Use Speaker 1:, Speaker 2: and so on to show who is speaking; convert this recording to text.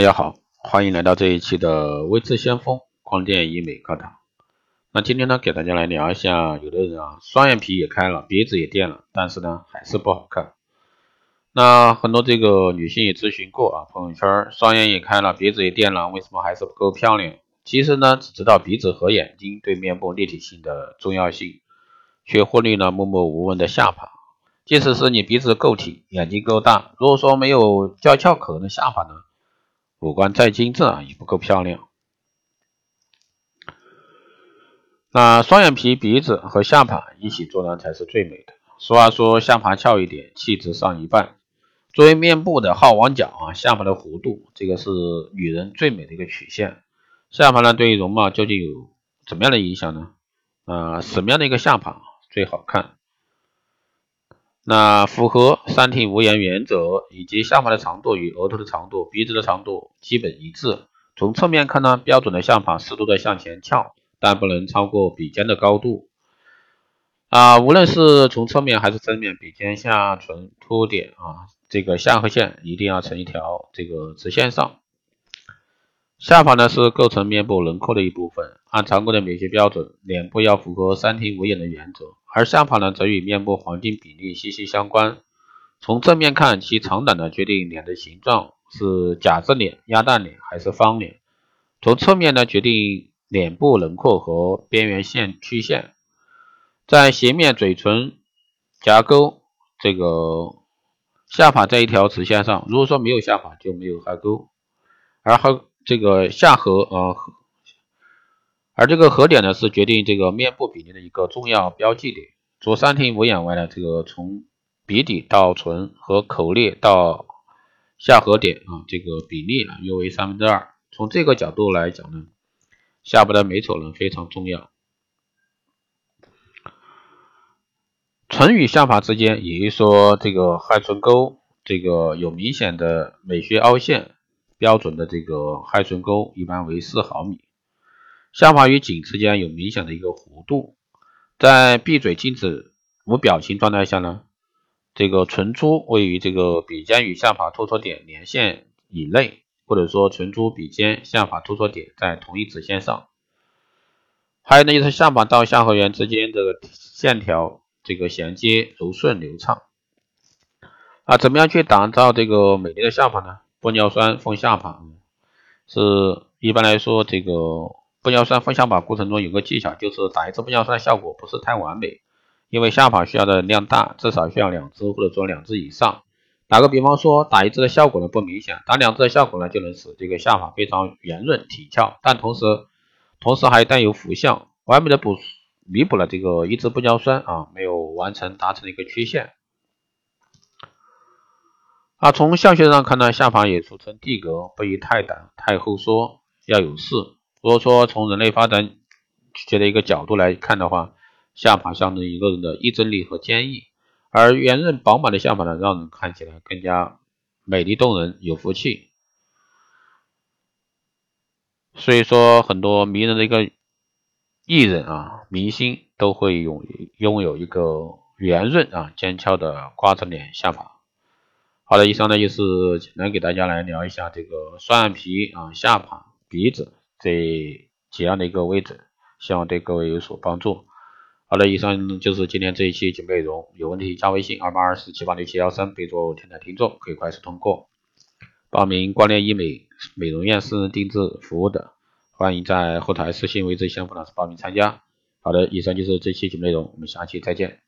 Speaker 1: 大家好，欢迎来到这一期的微智先锋光电医美课堂。那今天呢，给大家来聊一下，有的人啊，双眼皮也开了，鼻子也垫了，但是呢，还是不好看。那很多这个女性也咨询过啊，朋友圈双眼也开了，鼻子也垫了，为什么还是不够漂亮？其实呢，只知道鼻子和眼睛对面部立体性的重要性，却忽略了默默无闻的下巴。即使是你鼻子够挺，眼睛够大，如果说没有娇俏可的下巴呢？五官再精致啊，也不够漂亮。那双眼皮、鼻子和下巴一起做呢，才是最美的。俗话说，下巴翘一点，气质上一半。作为面部的好望角啊，下巴的弧度，这个是女人最美的一个曲线。下巴呢，对于容貌究竟有怎么样的影响呢？啊，什么样的一个下巴最好看？那符合三庭五眼原则，以及下巴的长度与额头的长度、鼻子的长度基本一致。从侧面看呢，标准的下巴适度的向前翘，但不能超过鼻尖的高度。啊，无论是从侧面还是正面，鼻尖下唇凸点啊，这个下颌线一定要成一条这个直线上。下巴呢是构成面部轮廓的一部分，按常规的美学标准，脸部要符合三庭五眼的原则，而下巴呢则与面部黄金比例息息相关。从正面看，其长短呢决定脸的形状是假字脸、鸭蛋脸还是方脸；从侧面呢决定脸部轮廓和边缘线曲线。在斜面嘴唇、颊沟这个下巴在一条直线上，如果说没有下巴就没有颌沟，而颌。这个下颌啊，而这个颌点呢，是决定这个面部比例的一个重要标记点。除三庭五眼外呢，这个从鼻底到唇和口裂到下颌点啊，这个比例啊约为三分之二。从这个角度来讲呢，下巴的美丑呢非常重要。唇与下巴之间，也就是说这个亥唇沟这个有明显的美学凹陷。标准的这个亥唇沟一般为四毫米，下巴与颈之间有明显的一个弧度，在闭嘴静止无表情状态下呢，这个唇珠位于这个鼻尖与下巴突出点连线以内，或者说唇珠、鼻尖、下巴突出点在同一直线上。还有呢，就是下巴到下颌缘之间这个线条这个衔接柔顺流畅。啊，怎么样去打造这个美丽的下巴呢？玻尿酸丰下巴是一般来说，这个玻尿酸丰下巴过程中有个技巧，就是打一支玻尿酸效果不是太完美，因为下巴需要的量大，至少需要两支或者说两支以上。打个比方说，打一支的效果呢不明显，打两支的效果呢就能使这个下巴非常圆润挺翘，但同时同时还带有浮相，完美的补弥补了这个一支玻尿酸啊没有完成达成的一个缺陷。啊，从相学上看呢，下巴也俗称地格，不宜太短太后缩，要有势。如果说从人类发展学的一个角度来看的话，下巴象征一个人的意志力和坚毅，而圆润饱满的下巴呢，让人看起来更加美丽动人，有福气。所以说，很多迷人的一个艺人啊，明星都会拥拥有一个圆润啊、尖翘的瓜子脸下巴。好的，以上呢就是简单给大家来聊一下这个双眼皮啊、下巴、鼻子这几样的一个位置，希望对各位有所帮助。好的，以上就是今天这一期节目内容，有问题加微信二八二四七八六七幺三，备注“天台听众”，可以快速通过报名光电医美美容院私人定制服务的，欢迎在后台私信为这相锋老师报名参加。好的，以上就是这期节目内容，我们下期再见。